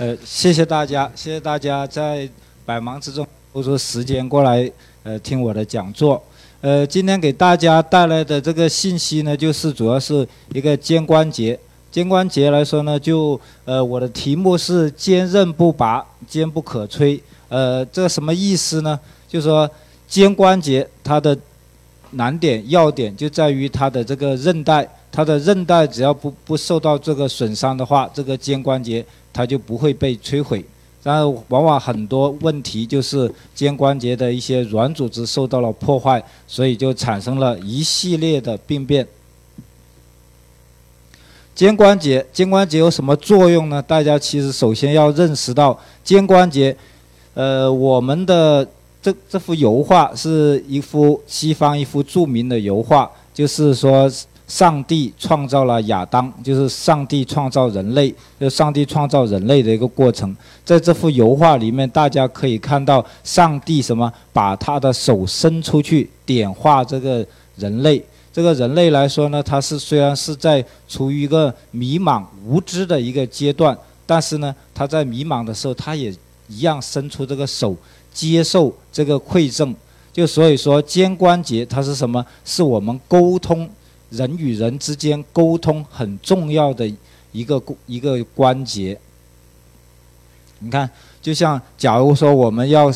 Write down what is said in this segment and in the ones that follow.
呃，谢谢大家，谢谢大家在百忙之中抽出时间过来，呃，听我的讲座。呃，今天给大家带来的这个信息呢，就是主要是一个肩关节。肩关节来说呢，就呃，我的题目是坚韧不拔，坚不可摧。呃，这什么意思呢？就是说肩关节它的难点要点就在于它的这个韧带，它的韧带只要不不受到这个损伤的话，这个肩关节。它就不会被摧毁，然后往往很多问题就是肩关节的一些软组织受到了破坏，所以就产生了一系列的病变。肩关节，肩关节有什么作用呢？大家其实首先要认识到肩关节，呃，我们的这这幅油画是一幅西方一幅著名的油画，就是说。上帝创造了亚当，就是上帝创造人类，就上帝创造人类的一个过程。在这幅油画里面，大家可以看到上帝什么，把他的手伸出去点化这个人类。这个人类来说呢，他是虽然是在处于一个迷茫无知的一个阶段，但是呢，他在迷茫的时候，他也一样伸出这个手接受这个馈赠。就所以说，肩关节它是什么？是我们沟通。人与人之间沟通很重要的一个一个关节。你看，就像假如说我们要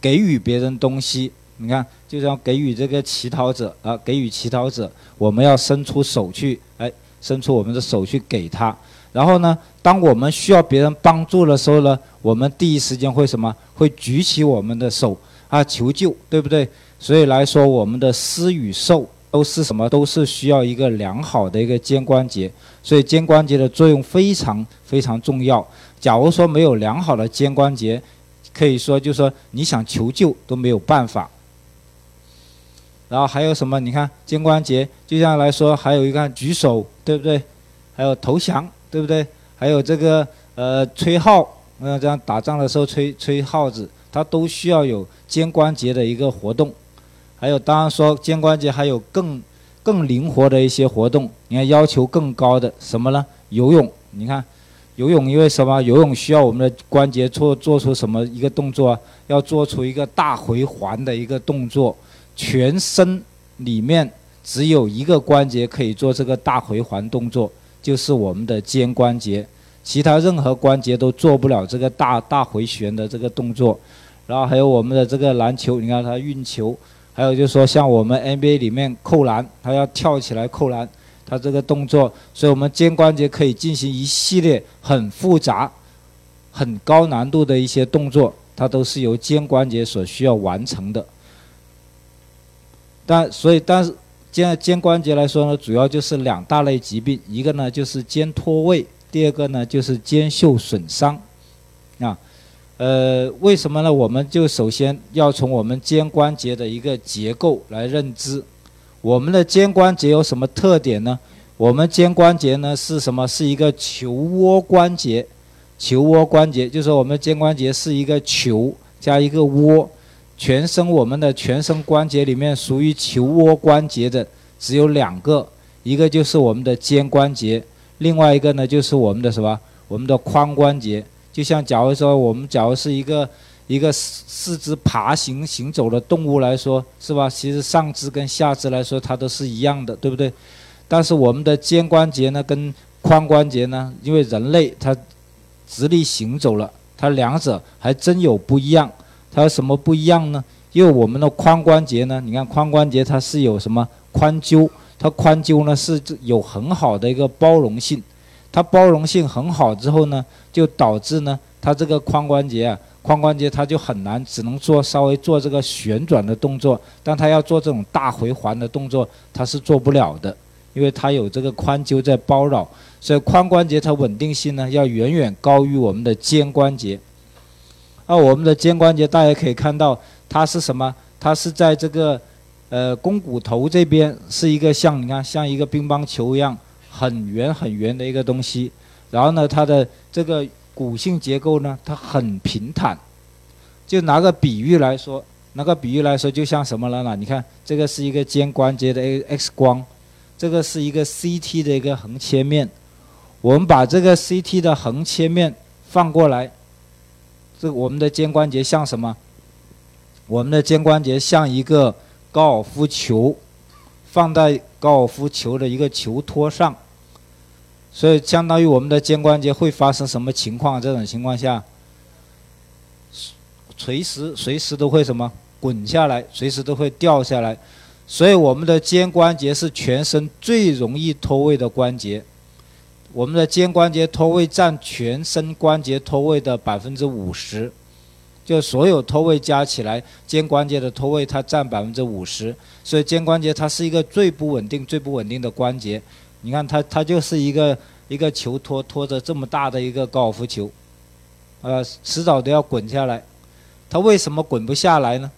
给予别人东西，你看，就像给予这个乞讨者啊，给予乞讨者，我们要伸出手去，哎，伸出我们的手去给他。然后呢，当我们需要别人帮助的时候呢，我们第一时间会什么？会举起我们的手啊，求救，对不对？所以来说，我们的施与受。都是什么？都是需要一个良好的一个肩关节，所以肩关节的作用非常非常重要。假如说没有良好的肩关节，可以说就说你想求救都没有办法。然后还有什么？你看肩关节，就像来说，还有一个举手，对不对？还有投降，对不对？还有这个呃吹号，嗯，这样打仗的时候吹吹号子，它都需要有肩关节的一个活动。还有，当然说肩关节还有更更灵活的一些活动。你看，要求更高的什么呢？游泳。你看，游泳因为什么？游泳需要我们的关节做做出什么一个动作？要做出一个大回环的一个动作。全身里面只有一个关节可以做这个大回环动作，就是我们的肩关节。其他任何关节都做不了这个大大回旋的这个动作。然后还有我们的这个篮球，你看它运球。还有就是说，像我们 NBA 里面扣篮，他要跳起来扣篮，他这个动作，所以我们肩关节可以进行一系列很复杂、很高难度的一些动作，它都是由肩关节所需要完成的。但所以，但是肩肩关节来说呢，主要就是两大类疾病，一个呢就是肩脱位，第二个呢就是肩袖损伤，啊。呃，为什么呢？我们就首先要从我们肩关节的一个结构来认知。我们的肩关节有什么特点呢？我们肩关节呢是什么？是一个球窝关节。球窝关节就是我们肩关节是一个球加一个窝。全身我们的全身关节里面属于球窝关节的只有两个，一个就是我们的肩关节，另外一个呢就是我们的什么？我们的髋关节。就像假如说我们假如是一个一个四四肢爬行行走的动物来说，是吧？其实上肢跟下肢来说它都是一样的，对不对？但是我们的肩关节呢，跟髋关节呢，因为人类它直立行走了，它两者还真有不一样。它有什么不一样呢？因为我们的髋关节呢，你看髋关节它是有什么髋臼，它髋臼呢是有很好的一个包容性。它包容性很好之后呢，就导致呢，它这个髋关节啊，髋关节它就很难，只能做稍微做这个旋转的动作，但它要做这种大回环的动作，它是做不了的，因为它有这个髋臼在包绕，所以髋关节它稳定性呢要远远高于我们的肩关节。而我们的肩关节大家可以看到，它是什么？它是在这个呃肱骨头这边是一个像你看像一个乒乓球一样。很圆很圆的一个东西，然后呢，它的这个骨性结构呢，它很平坦。就拿个比喻来说，拿个比喻来说，就像什么了呢？你看，这个是一个肩关节的 X 光，这个是一个 CT 的一个横切面。我们把这个 CT 的横切面放过来，这我们的肩关节像什么？我们的肩关节像一个高尔夫球，放在高尔夫球的一个球托上，所以相当于我们的肩关节会发生什么情况？这种情况下，随时随时都会什么滚下来，随时都会掉下来，所以我们的肩关节是全身最容易脱位的关节。我们的肩关节脱位占全身关节脱位的百分之五十。就所有脱位加起来，肩关节的脱位它占百分之五十，所以肩关节它是一个最不稳定、最不稳定的关节。你看它，它就是一个一个球托托着这么大的一个高尔夫球，呃，迟早都要滚下来。它为什么滚不下来呢？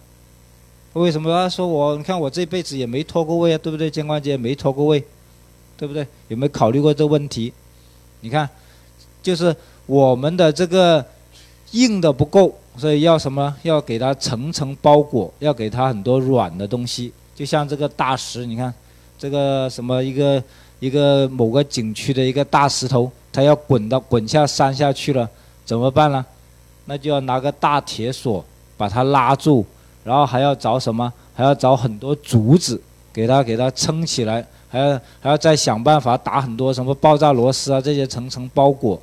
为什么他说我？你看我这辈子也没脱过位啊，对不对？肩关节没脱过位，对不对？有没有考虑过这问题？你看，就是我们的这个硬的不够。所以要什么？要给它层层包裹，要给它很多软的东西。就像这个大石，你看，这个什么一个一个某个景区的一个大石头，它要滚到滚下山下去了，怎么办呢？那就要拿个大铁锁把它拉住，然后还要找什么？还要找很多竹子给它给它撑起来，还要还要再想办法打很多什么爆炸螺丝啊，这些层层包裹。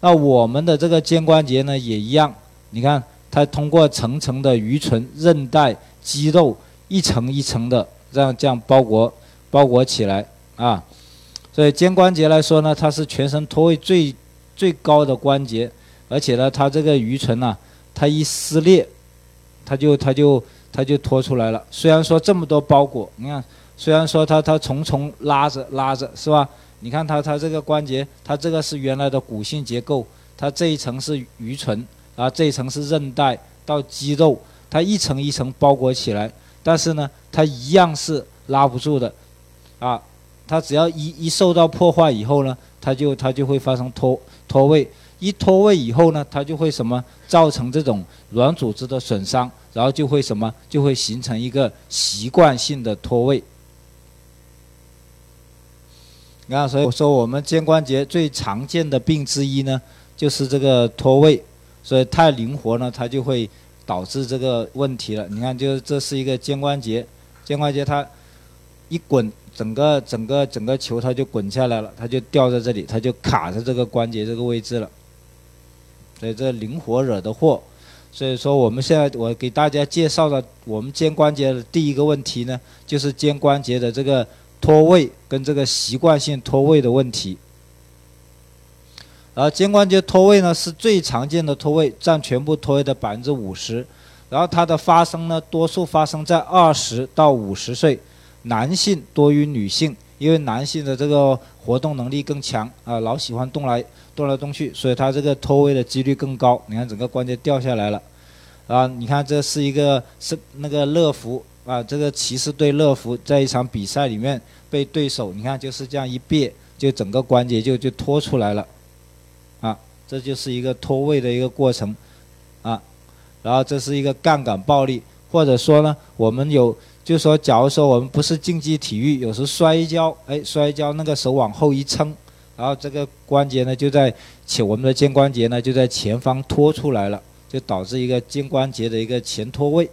那我们的这个肩关节呢，也一样。你看，它通过层层的鱼唇、韧带、肌肉，一层一层的这样这样包裹包裹起来啊。所以肩关节来说呢，它是全身脱位最最高的关节，而且呢，它这个鱼唇呐，它一撕裂，它就它就它就脱出来了。虽然说这么多包裹，你看，虽然说它它重重拉着拉着是吧？你看它它这个关节，它这个是原来的骨性结构，它这一层是鱼唇。啊，这一层是韧带到肌肉，它一层一层包裹起来，但是呢，它一样是拉不住的，啊，它只要一一受到破坏以后呢，它就它就会发生脱脱位，一脱位以后呢，它就会什么造成这种软组织的损伤，然后就会什么就会形成一个习惯性的脱位。你看，所以我说我们肩关节最常见的病之一呢，就是这个脱位。所以太灵活呢，它就会导致这个问题了。你看，就这是一个肩关节，肩关节它一滚，整个整个整个球它就滚下来了，它就掉在这里，它就卡在这个关节这个位置了。所以这灵活惹的祸。所以说我们现在我给大家介绍的我们肩关节的第一个问题呢，就是肩关节的这个脱位跟这个习惯性脱位的问题。然后肩关节脱位呢，是最常见的脱位，占全部脱位的百分之五十。然后它的发生呢，多数发生在二十到五十岁，男性多于女性，因为男性的这个活动能力更强啊，老喜欢动来动来动去，所以他这个脱位的几率更高。你看整个关节掉下来了，啊，你看这是一个是那个乐福啊，这个骑士队乐福在一场比赛里面被对手，你看就是这样一别，就整个关节就就脱出来了。啊这就是一个脱位的一个过程，啊，然后这是一个杠杆暴力，或者说呢，我们有，就说假如说我们不是竞技体育，有时摔跤，哎，摔跤那个手往后一撑，然后这个关节呢就在前，我们的肩关节呢就在前方脱出来了，就导致一个肩关节的一个前脱位。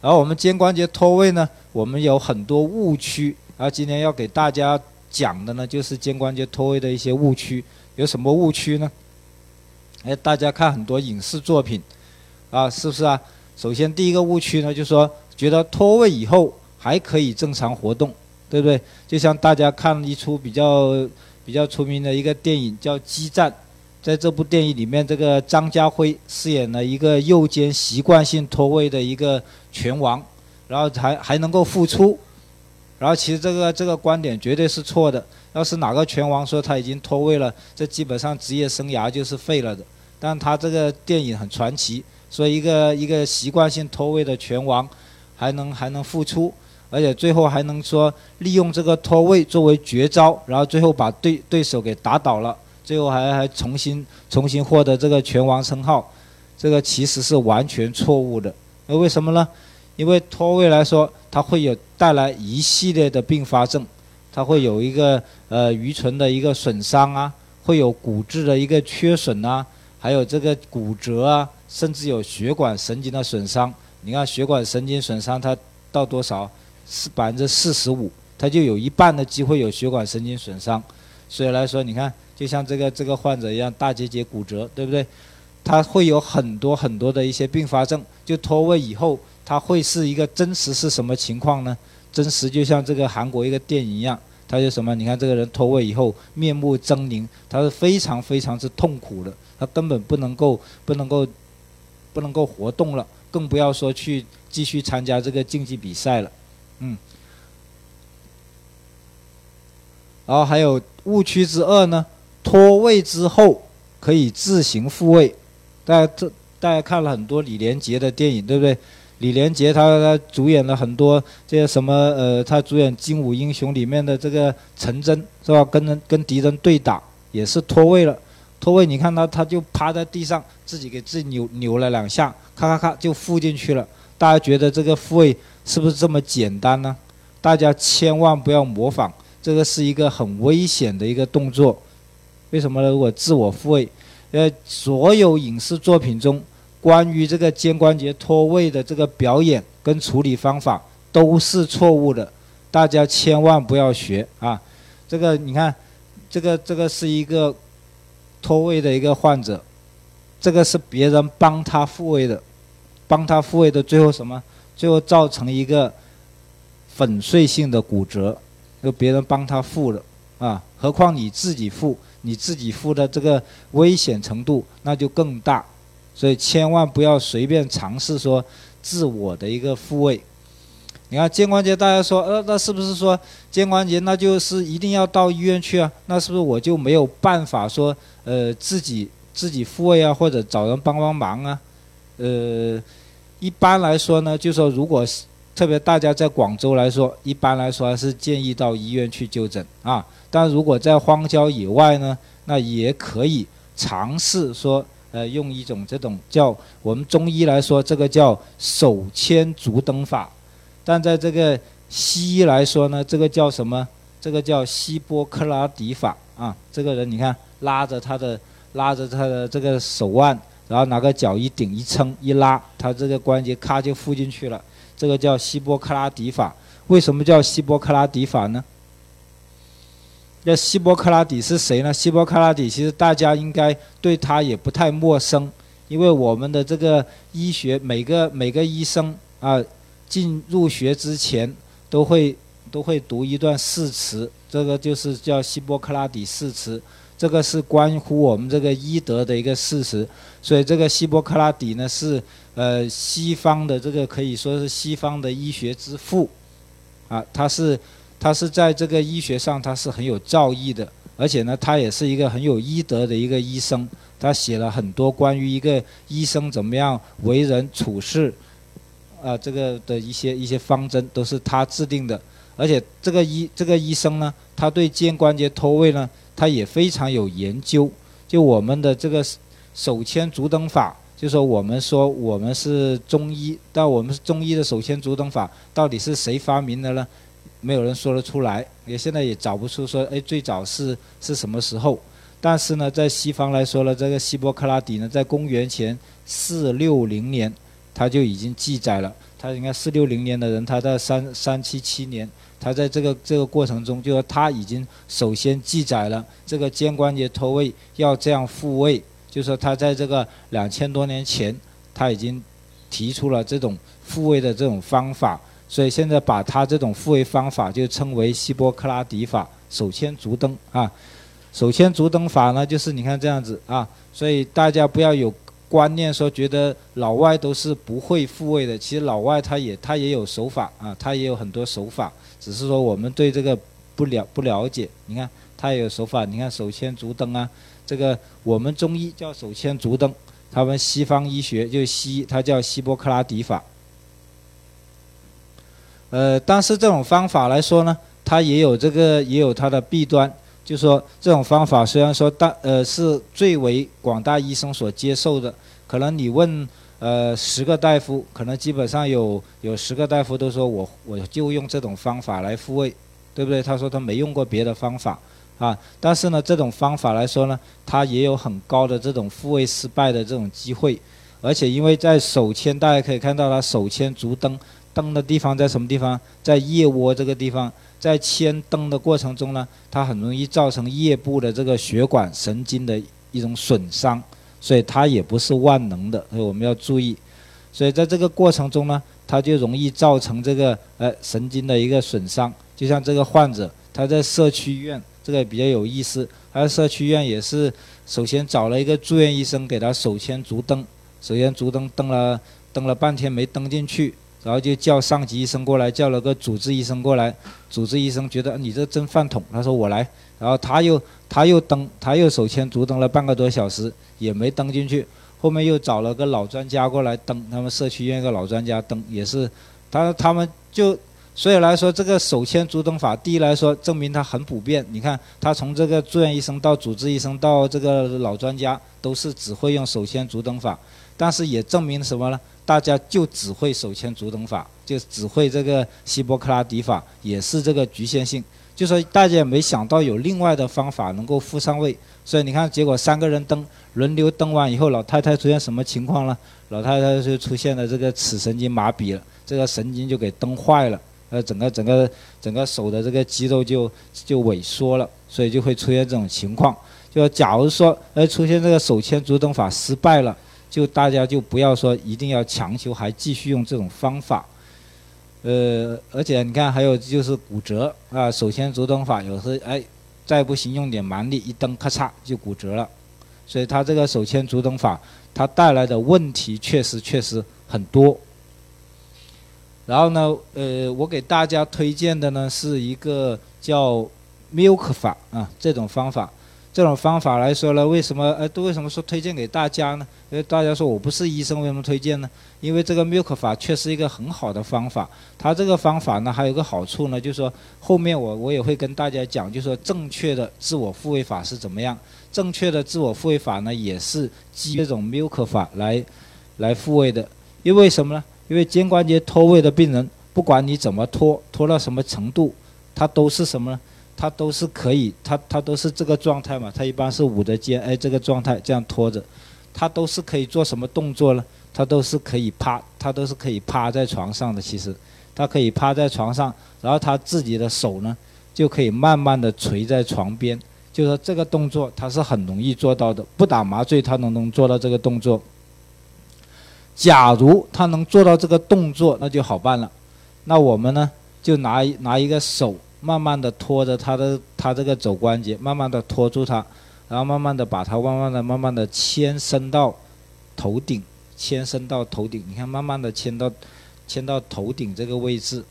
然后我们肩关节脱位呢，我们有很多误区，然后今天要给大家讲的呢，就是肩关节脱位的一些误区。有什么误区呢？哎，大家看很多影视作品，啊，是不是啊？首先第一个误区呢，就是说觉得脱位以后还可以正常活动，对不对？就像大家看一出比较比较出名的一个电影叫《激战》，在这部电影里面，这个张家辉饰演了一个右肩习惯性脱位的一个拳王，然后还还能够复出，然后其实这个这个观点绝对是错的。要是哪个拳王说他已经脱位了，这基本上职业生涯就是废了的。但他这个电影很传奇，说一个一个习惯性脱位的拳王，还能还能复出，而且最后还能说利用这个脱位作为绝招，然后最后把对对手给打倒了，最后还还重新重新获得这个拳王称号，这个其实是完全错误的。那为什么呢？因为脱位来说，它会有带来一系列的并发症。它会有一个呃鱼唇的一个损伤啊，会有骨质的一个缺损啊，还有这个骨折啊，甚至有血管神经的损伤。你看血管神经损伤，它到多少？是百分之四十五，它就有一半的机会有血管神经损伤。所以来说，你看，就像这个这个患者一样，大结节骨折，对不对？他会有很多很多的一些并发症。就脱位以后，他会是一个真实是什么情况呢？真实就像这个韩国一个电影一样，他就什么？你看这个人脱位以后面目狰狞，他是非常非常之痛苦的，他根本不能够不能够不能够活动了，更不要说去继续参加这个竞技比赛了。嗯。然后还有误区之二呢，脱位之后可以自行复位。大家这大家看了很多李连杰的电影，对不对？李连杰他他主演了很多这些什么呃，他主演《精武英雄》里面的这个陈真，是吧？跟跟敌人对打也是脱位了，脱位你看他他就趴在地上，自己给自己扭扭了两下，咔咔咔就附进去了。大家觉得这个复位是不是这么简单呢？大家千万不要模仿，这个是一个很危险的一个动作。为什么呢？如果自我复位，呃，所有影视作品中。关于这个肩关节脱位的这个表演跟处理方法都是错误的，大家千万不要学啊！这个你看，这个这个是一个脱位的一个患者，这个是别人帮他复位的，帮他复位的，最后什么？最后造成一个粉碎性的骨折，就别人帮他复了啊！何况你自己复，你自己复的这个危险程度那就更大。所以千万不要随便尝试说自我的一个复位。你看肩关节，大家说，呃，那是不是说肩关节那就是一定要到医院去啊？那是不是我就没有办法说，呃，自己自己复位啊，或者找人帮帮忙啊？呃，一般来说呢，就说如果特别大家在广州来说，一般来说还是建议到医院去就诊啊。但如果在荒郊野外呢，那也可以尝试说。呃，用一种这种叫我们中医来说，这个叫手牵足蹬法，但在这个西医来说呢，这个叫什么？这个叫希波克拉底法啊。这个人你看，拉着他的拉着他的这个手腕，然后拿个脚一顶一撑一拉，他这个关节咔就附进去了。这个叫希波克拉底法。为什么叫希波克拉底法呢？那希波克拉底是谁呢？希波克拉底其实大家应该对他也不太陌生，因为我们的这个医学，每个每个医生啊，进入学之前都会都会读一段誓词，这个就是叫希波克拉底誓词，这个是关乎我们这个医德的一个事实。所以这个希波克拉底呢，是呃西方的这个可以说是西方的医学之父，啊，他是。他是在这个医学上，他是很有造诣的，而且呢，他也是一个很有医德的一个医生。他写了很多关于一个医生怎么样为人处事，啊，这个的一些一些方针都是他制定的。而且这个医这个医生呢，他对肩关节脱位呢，他也非常有研究。就我们的这个手牵足蹬法，就说我们说我们是中医，但我们是中医的手牵足蹬法到底是谁发明的呢？没有人说得出来，也现在也找不出说，哎，最早是是什么时候？但是呢，在西方来说呢，这个希波克拉底呢，在公元前四六零年，他就已经记载了。他应该四六零年的人，他在三三七七年，他在这个这个过程中，就说他已经首先记载了这个肩关节脱位要这样复位，就说他在这个两千多年前，他已经提出了这种复位的这种方法。所以现在把他这种复位方法就称为希波克拉底法，手牵足蹬啊，手牵足蹬法呢，就是你看这样子啊，所以大家不要有观念说觉得老外都是不会复位的，其实老外他也他也有手法啊，他也有很多手法，只是说我们对这个不了不了解。你看他也有手法，你看手牵足蹬啊，这个我们中医叫手牵足蹬，他们西方医学就西，它叫希波克拉底法。呃，但是这种方法来说呢，它也有这个也有它的弊端，就说这种方法虽然说大呃是最为广大医生所接受的，可能你问呃十个大夫，可能基本上有有十个大夫都说我我就用这种方法来复位，对不对？他说他没用过别的方法，啊。但是呢，这种方法来说呢，它也有很高的这种复位失败的这种机会。而且因为在手牵，大家可以看到它手牵足蹬，蹬的地方在什么地方？在腋窝这个地方。在牵蹬的过程中呢，它很容易造成腋部的这个血管神经的一种损伤，所以它也不是万能的，所以我们要注意。所以在这个过程中呢，它就容易造成这个呃神经的一个损伤。就像这个患者，他在社区医院，这个比较有意思。他在社区医院也是首先找了一个住院医生给他手牵足蹬，首先足蹬蹬了蹬了半天没蹬进去。然后就叫上级医生过来，叫了个主治医生过来。主治医生觉得你这真饭桶，他说我来。然后他又他又登，他又手牵足蹬了半个多小时，也没登进去。后面又找了个老专家过来登，他们社区医院一个老专家登，也是他他们就所以来说，这个手牵足蹬法，第一来说证明它很普遍。你看他从这个住院医生到主治医生到这个老专家，都是只会用手牵足蹬法，但是也证明什么呢？大家就只会手牵足蹬法，就只会这个希波克拉底法，也是这个局限性。就说大家也没想到有另外的方法能够复上位，所以你看，结果三个人蹬，轮流蹬完以后，老太太出现什么情况了？老太太就出现了这个尺神经麻痹了，这个神经就给蹬坏了，呃，整个整个整个手的这个肌肉就就萎缩了，所以就会出现这种情况。就假如说，呃，出现这个手牵足蹬法失败了。就大家就不要说一定要强求还继续用这种方法，呃，而且你看还有就是骨折啊，手牵足蹬法有时哎再不行用点蛮力一蹬咔嚓就骨折了，所以它这个手牵足蹬法它带来的问题确实确实很多。然后呢，呃，我给大家推荐的呢是一个叫 Milk 法啊这种方法。这种方法来说呢，为什么呃都为什么说推荐给大家呢？因为大家说我不是医生，为什么推荐呢？因为这个 Milk 法确实一个很好的方法。它这个方法呢，还有个好处呢，就是说后面我我也会跟大家讲，就是说正确的自我复位法是怎么样。正确的自我复位法呢，也是基于这种 Milk 法来来复位的。因为什么呢？因为肩关节脱位的病人，不管你怎么脱，脱到什么程度，它都是什么呢？它都是可以，它它都是这个状态嘛，它一般是捂着肩，哎，这个状态这样拖着，它都是可以做什么动作呢？它都是可以趴，它都是可以趴在床上的。其实，它可以趴在床上，然后他自己的手呢，就可以慢慢的垂在床边。就说这个动作，它是很容易做到的，不打麻醉，它能能做到这个动作。假如他能做到这个动作，那就好办了。那我们呢，就拿拿一个手。慢慢的拖着他的他这个肘关节，慢慢的拖住它，然后慢慢的把它慢慢的慢慢的牵伸到头顶，牵伸到头顶。你看，慢慢的牵到牵到头顶这个位置，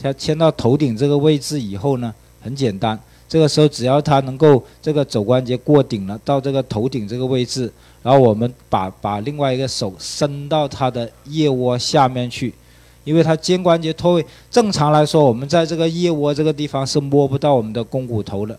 他牵到头顶这个位置以后呢，很简单。这个时候只要他能够这个肘关节过顶了，到这个头顶这个位置，然后我们把把另外一个手伸到他的腋窝下面去。因为它肩关节脱位，正常来说，我们在这个腋窝这个地方是摸不到我们的肱骨头的。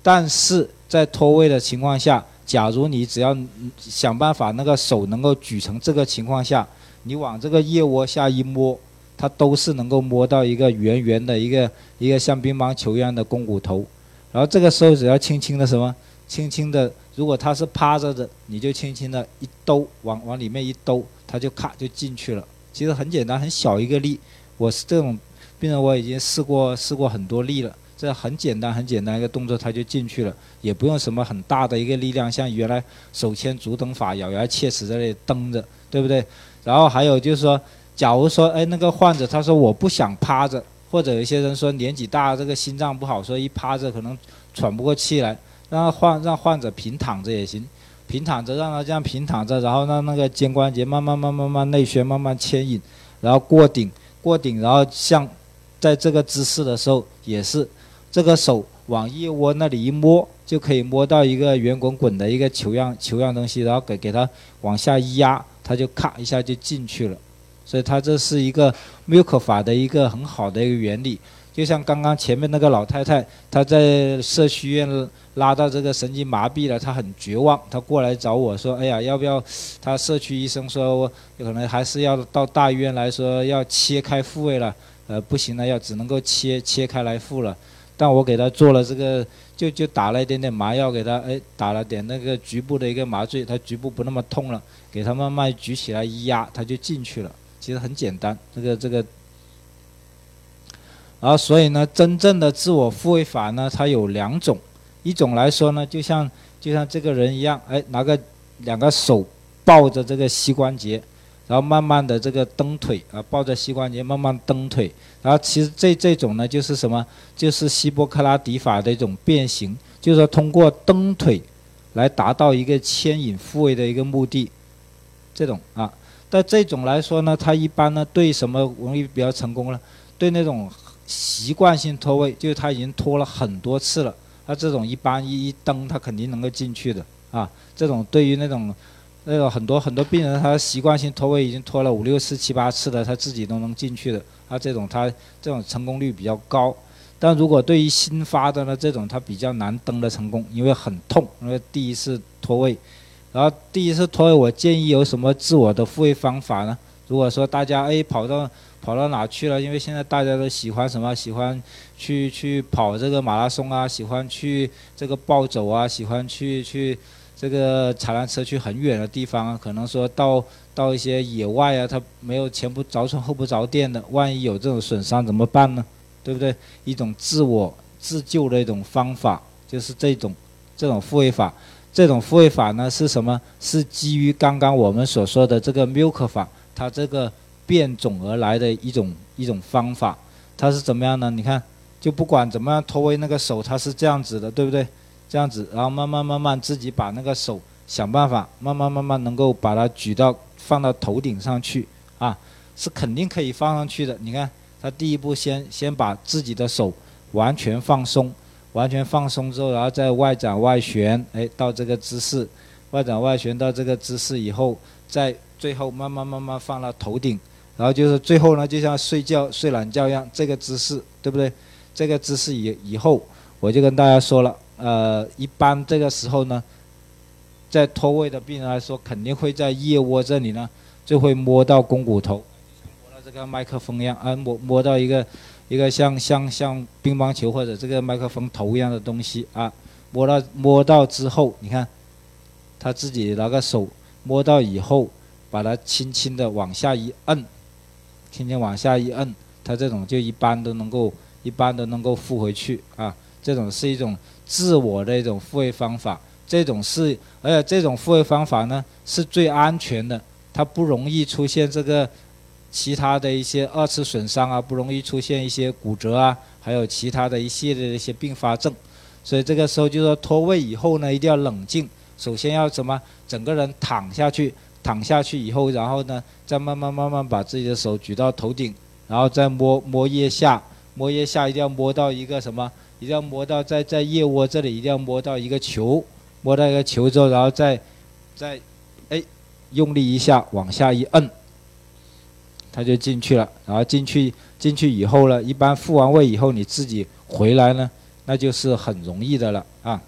但是在脱位的情况下，假如你只要想办法那个手能够举成这个情况下，你往这个腋窝下一摸，它都是能够摸到一个圆圆的一个一个像乒乓球一样的肱骨头。然后这个时候只要轻轻的什么，轻轻的，如果它是趴着的，你就轻轻的一兜，往往里面一兜，它就咔就进去了。其实很简单，很小一个力。我是这种病人，我已经试过试过很多力了。这很简单，很简单一个动作，他就进去了，也不用什么很大的一个力量，像原来手牵足蹬法，咬牙切齿在那里蹬着，对不对？然后还有就是说，假如说，哎，那个患者他说我不想趴着，或者有些人说年纪大，这个心脏不好，说一趴着可能喘不过气来，让患让患者平躺着也行。平躺着，让他这样平躺着，然后让那个肩关节慢慢、慢、慢慢内旋，慢慢牵引，然后过顶，过顶，然后像在这个姿势的时候，也是这个手往腋窝那里一摸，就可以摸到一个圆滚滚的一个球样、球样东西，然后给给它往下一压，它就咔一下就进去了。所以它这是一个 Milk 法的一个很好的一个原理。就像刚刚前面那个老太太，她在社区医院拉到这个神经麻痹了，她很绝望，她过来找我说：“哎呀，要不要？”她社区医生说：“我可能还是要到大医院来说要切开复位了，呃，不行了，要只能够切切开来复了。”但我给她做了这个，就就打了一点点麻药给她，哎，打了点那个局部的一个麻醉，她局部不那么痛了，给她慢慢举起来一压，她就进去了。其实很简单，这个这个。然后所以呢，真正的自我复位法呢，它有两种，一种来说呢，就像就像这个人一样，哎，拿个两个手抱着这个膝关节。然后慢慢的这个蹬腿啊，抱着膝关节慢慢蹬腿。然后其实这这种呢，就是什么？就是希波克拉底法的一种变形，就是说通过蹬腿来达到一个牵引复位的一个目的。这种啊，但这种来说呢，它一般呢对什么容易比较成功呢？对那种习惯性脱位，就是他已经脱了很多次了，那这种一般一一蹬，他肯定能够进去的啊。这种对于那种。那个很多很多病人，他习惯性脱位已经脱了五六次、七八次了，他自己都能进去的。他这种他这种成功率比较高。但如果对于新发的呢，这种他比较难登的成功，因为很痛，因为第一次脱位。然后第一次脱位，我建议有什么自我的复位方法呢？如果说大家哎跑到跑到哪去了？因为现在大家都喜欢什么？喜欢去去跑这个马拉松啊，喜欢去这个暴走啊，喜欢去去。这个踩单车去很远的地方啊，可能说到到一些野外啊，他没有前不着村后不着店的，万一有这种损伤怎么办呢？对不对？一种自我自救的一种方法，就是这种这种复位法。这种复位法呢是什么？是基于刚刚我们所说的这个 Milk 法，它这个变种而来的一种一种方法。它是怎么样呢？你看，就不管怎么样脱位那个手，它是这样子的，对不对？这样子，然后慢慢慢慢自己把那个手想办法，慢慢慢慢能够把它举到放到头顶上去啊，是肯定可以放上去的。你看，他第一步先先把自己的手完全放松，完全放松之后，然后再外展外旋，哎，到这个姿势，外展外旋到这个姿势以后，再最后慢慢慢慢放到头顶，然后就是最后呢，就像睡觉睡懒觉一样，这个姿势，对不对？这个姿势以以后，我就跟大家说了。呃，一般这个时候呢，在脱位的病人来说，肯定会在腋窝这里呢，就会摸到肱骨头，摸到这个麦克风一样啊，摸摸到一个一个像像像乒乓球或者这个麦克风头一样的东西啊，摸到摸到之后，你看，他自己拿个手摸到以后，把它轻轻的往下一摁，轻轻往下一摁，他这种就一般都能够一般都能够复回去啊，这种是一种。自我的一种复位方法，这种是，而且这种复位方法呢是最安全的，它不容易出现这个其他的一些二次损伤啊，不容易出现一些骨折啊，还有其他的一系列的一些并发症。所以这个时候就说脱位以后呢，一定要冷静，首先要什么，整个人躺下去，躺下去以后，然后呢再慢慢慢慢把自己的手举到头顶，然后再摸摸腋下，摸腋下一定要摸到一个什么？一定要摸到在在腋窝这里，一定要摸到一个球，摸到一个球之后，然后再再哎用力一下往下一摁，它就进去了。然后进去进去以后呢，一般复完位以后你自己回来呢，那就是很容易的了啊。